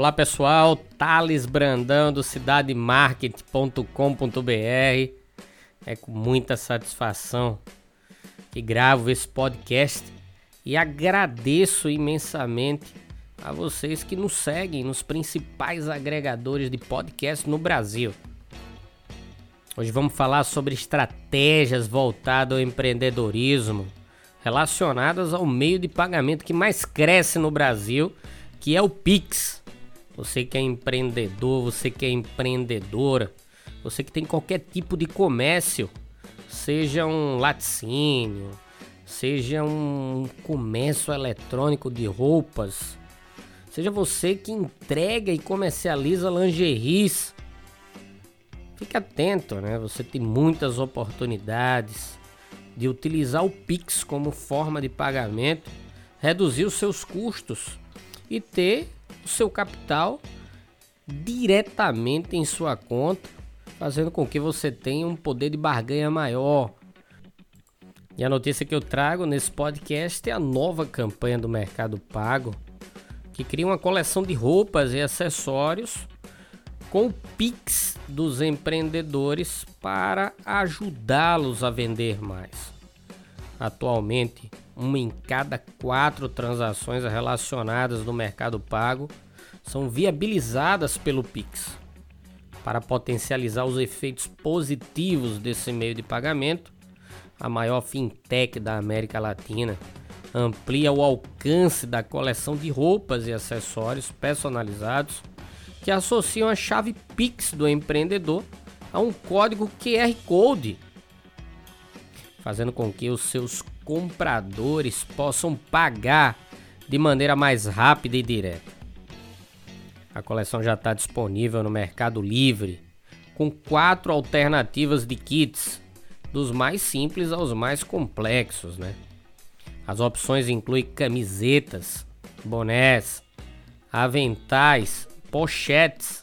Olá pessoal, Thales Brandão do cidademarket.com.br. É com muita satisfação que gravo esse podcast e agradeço imensamente a vocês que nos seguem nos principais agregadores de podcast no Brasil. Hoje vamos falar sobre estratégias voltadas ao empreendedorismo relacionadas ao meio de pagamento que mais cresce no Brasil, que é o Pix. Você que é empreendedor, você que é empreendedora, você que tem qualquer tipo de comércio, seja um laticínio, seja um comércio eletrônico de roupas, seja você que entrega e comercializa lingeries, fique atento, né? Você tem muitas oportunidades de utilizar o Pix como forma de pagamento, reduzir os seus custos e ter seu capital diretamente em sua conta, fazendo com que você tenha um poder de barganha maior. E a notícia que eu trago nesse podcast é a nova campanha do Mercado Pago, que cria uma coleção de roupas e acessórios com o Pix dos empreendedores para ajudá-los a vender mais. Atualmente, uma em cada quatro transações relacionadas no Mercado Pago são viabilizadas pelo Pix. Para potencializar os efeitos positivos desse meio de pagamento, a maior fintech da América Latina amplia o alcance da coleção de roupas e acessórios personalizados que associam a chave Pix do empreendedor a um código QR Code fazendo com que os seus compradores possam pagar de maneira mais rápida e direta. A coleção já está disponível no Mercado Livre, com quatro alternativas de kits, dos mais simples aos mais complexos, né? As opções incluem camisetas, bonés, aventais, pochetes,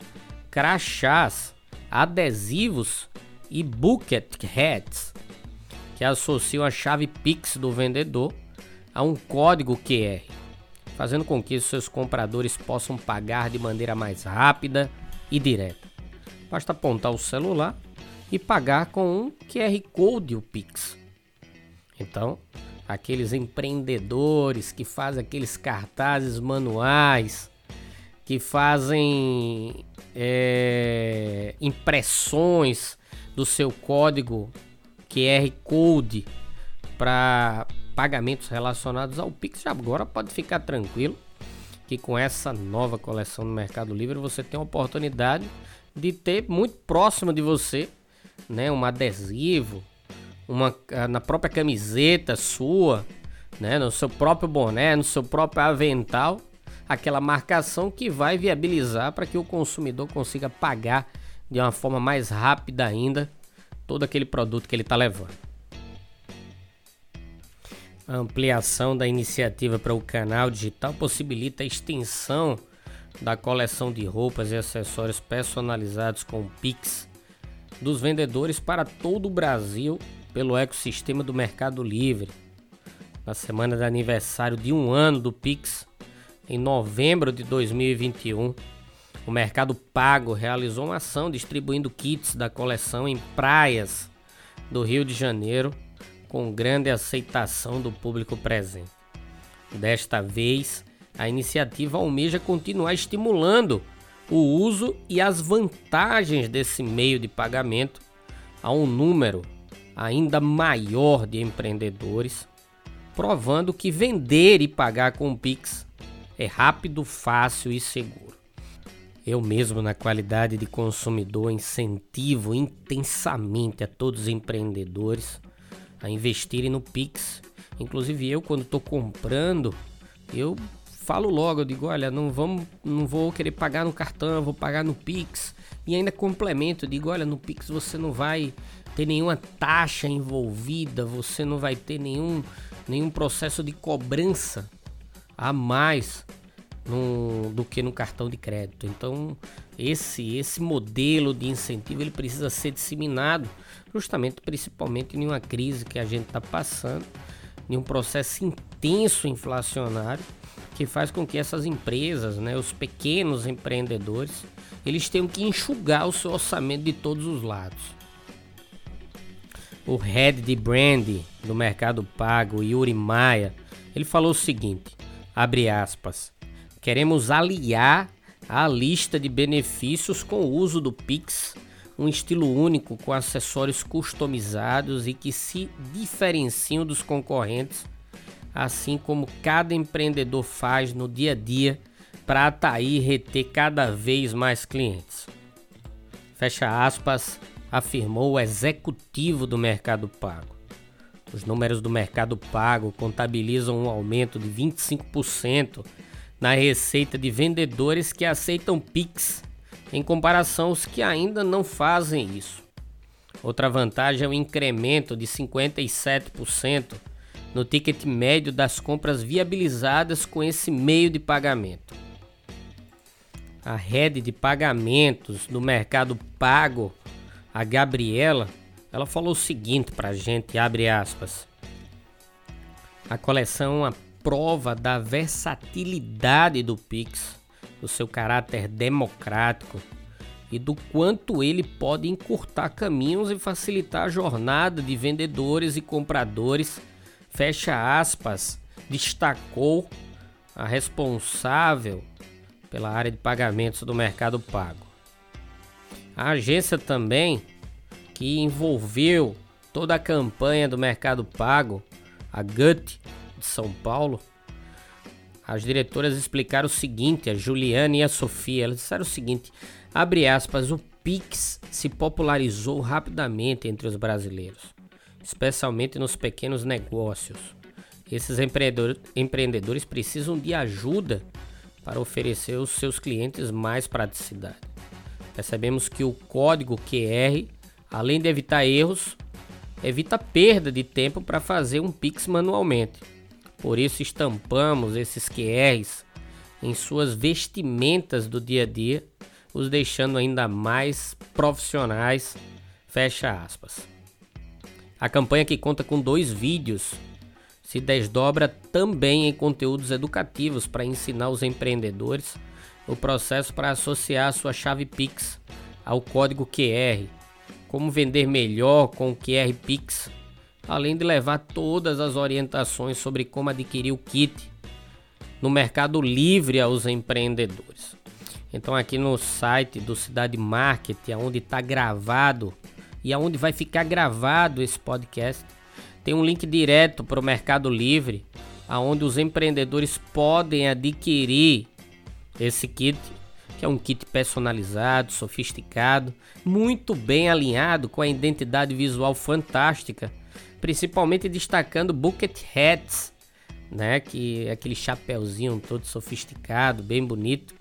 crachás, adesivos e bucket hats que associam a chave Pix do vendedor a um código QR, fazendo com que seus compradores possam pagar de maneira mais rápida e direta. Basta apontar o celular e pagar com um QR Code o Pix. Então, aqueles empreendedores que fazem aqueles cartazes manuais, que fazem é, impressões do seu código QR Code para pagamentos relacionados ao Pix. Já agora pode ficar tranquilo que com essa nova coleção no Mercado Livre você tem a oportunidade de ter muito próximo de você, né, um adesivo, uma ah, na própria camiseta sua, né, no seu próprio boné, no seu próprio avental, aquela marcação que vai viabilizar para que o consumidor consiga pagar de uma forma mais rápida ainda todo aquele produto que ele está levando. A ampliação da iniciativa para o canal digital possibilita a extensão da coleção de roupas e acessórios personalizados com Pix dos vendedores para todo o Brasil pelo ecossistema do Mercado Livre. Na semana de aniversário de um ano do Pix, em novembro de 2021, o Mercado Pago realizou uma ação distribuindo kits da coleção em praias do Rio de Janeiro, com grande aceitação do público presente. Desta vez, a iniciativa almeja continuar estimulando o uso e as vantagens desse meio de pagamento a um número ainda maior de empreendedores, provando que vender e pagar com o Pix é rápido, fácil e seguro. Eu mesmo, na qualidade de consumidor, incentivo intensamente a todos os empreendedores a investirem no Pix. Inclusive eu, quando estou comprando, eu falo logo, eu digo, olha, não vamos, não vou querer pagar no cartão, vou pagar no Pix. E ainda complemento, eu digo, olha, no Pix você não vai ter nenhuma taxa envolvida, você não vai ter nenhum, nenhum processo de cobrança a mais do que no cartão de crédito. Então, esse esse modelo de incentivo ele precisa ser disseminado, justamente, principalmente em uma crise que a gente está passando, em um processo intenso inflacionário que faz com que essas empresas, né, os pequenos empreendedores, eles tenham que enxugar o seu orçamento de todos os lados. O head de brand do Mercado Pago, Yuri Maia, ele falou o seguinte: abre aspas. Queremos aliar a lista de benefícios com o uso do Pix, um estilo único com acessórios customizados e que se diferenciam dos concorrentes, assim como cada empreendedor faz no dia a dia para atrair e reter cada vez mais clientes. Fecha aspas, afirmou o executivo do Mercado Pago. Os números do Mercado Pago contabilizam um aumento de 25% na receita de vendedores que aceitam Pix, em comparação aos que ainda não fazem isso. Outra vantagem é o incremento de 57% no ticket médio das compras viabilizadas com esse meio de pagamento. A rede de pagamentos do Mercado Pago, a Gabriela, ela falou o seguinte para a gente, abre aspas. A coleção é uma prova da versatilidade do Pix, do seu caráter democrático e do quanto ele pode encurtar caminhos e facilitar a jornada de vendedores e compradores. Fecha aspas, destacou a responsável pela área de pagamentos do Mercado Pago. A agência também que envolveu toda a campanha do Mercado Pago, a GUT de São Paulo, as diretoras explicaram o seguinte, a Juliana e a Sofia, elas disseram o seguinte, abre aspas, o Pix se popularizou rapidamente entre os brasileiros, especialmente nos pequenos negócios. Esses empreendedores precisam de ajuda para oferecer aos seus clientes mais praticidade. Percebemos que o código QR Além de evitar erros, evita perda de tempo para fazer um Pix manualmente. Por isso estampamos esses QRs em suas vestimentas do dia a dia, os deixando ainda mais profissionais. Fecha aspas. A campanha que conta com dois vídeos se desdobra também em conteúdos educativos para ensinar os empreendedores o processo para associar sua chave Pix ao código QR como vender melhor com o QR Pix, além de levar todas as orientações sobre como adquirir o kit no Mercado Livre aos empreendedores. Então aqui no site do Cidade Market, onde está gravado e aonde vai ficar gravado esse podcast, tem um link direto para o Mercado Livre, aonde os empreendedores podem adquirir esse kit que é um kit personalizado, sofisticado, muito bem alinhado com a identidade visual fantástica, principalmente destacando bucket hats, né, que é aquele chapéuzinho todo sofisticado, bem bonito.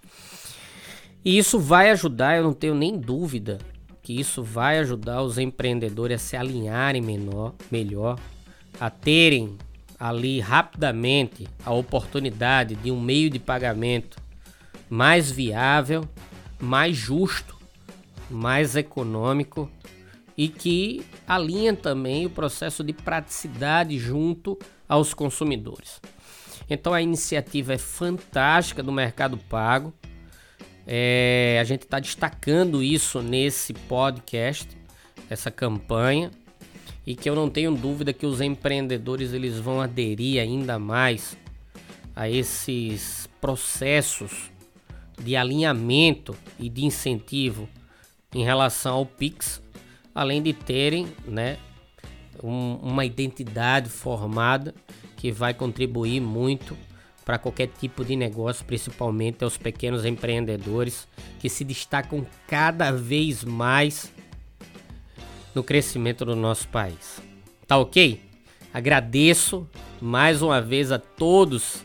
E isso vai ajudar, eu não tenho nem dúvida, que isso vai ajudar os empreendedores a se alinharem menor, melhor, a terem ali rapidamente a oportunidade de um meio de pagamento mais viável, mais justo, mais econômico e que alinha também o processo de praticidade junto aos consumidores. Então a iniciativa é fantástica do Mercado Pago. É, a gente está destacando isso nesse podcast, essa campanha, e que eu não tenho dúvida que os empreendedores eles vão aderir ainda mais a esses processos de alinhamento e de incentivo em relação ao Pix, além de terem né, um, uma identidade formada que vai contribuir muito para qualquer tipo de negócio, principalmente aos pequenos empreendedores que se destacam cada vez mais no crescimento do nosso país. Tá ok? Agradeço mais uma vez a todos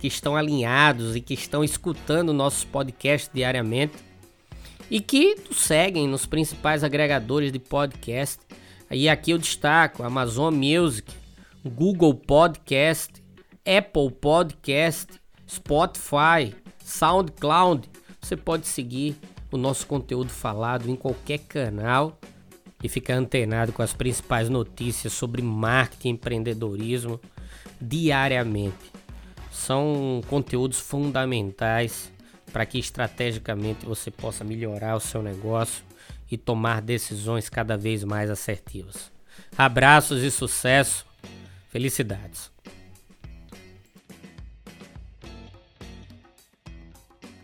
que estão alinhados e que estão escutando nossos podcasts diariamente e que nos seguem nos principais agregadores de podcast. Aí aqui eu destaco Amazon Music, Google Podcast, Apple Podcast, Spotify, SoundCloud. Você pode seguir o nosso conteúdo falado em qualquer canal e ficar antenado com as principais notícias sobre marketing e empreendedorismo diariamente. São conteúdos fundamentais para que estrategicamente você possa melhorar o seu negócio e tomar decisões cada vez mais assertivas. Abraços e sucesso. Felicidades.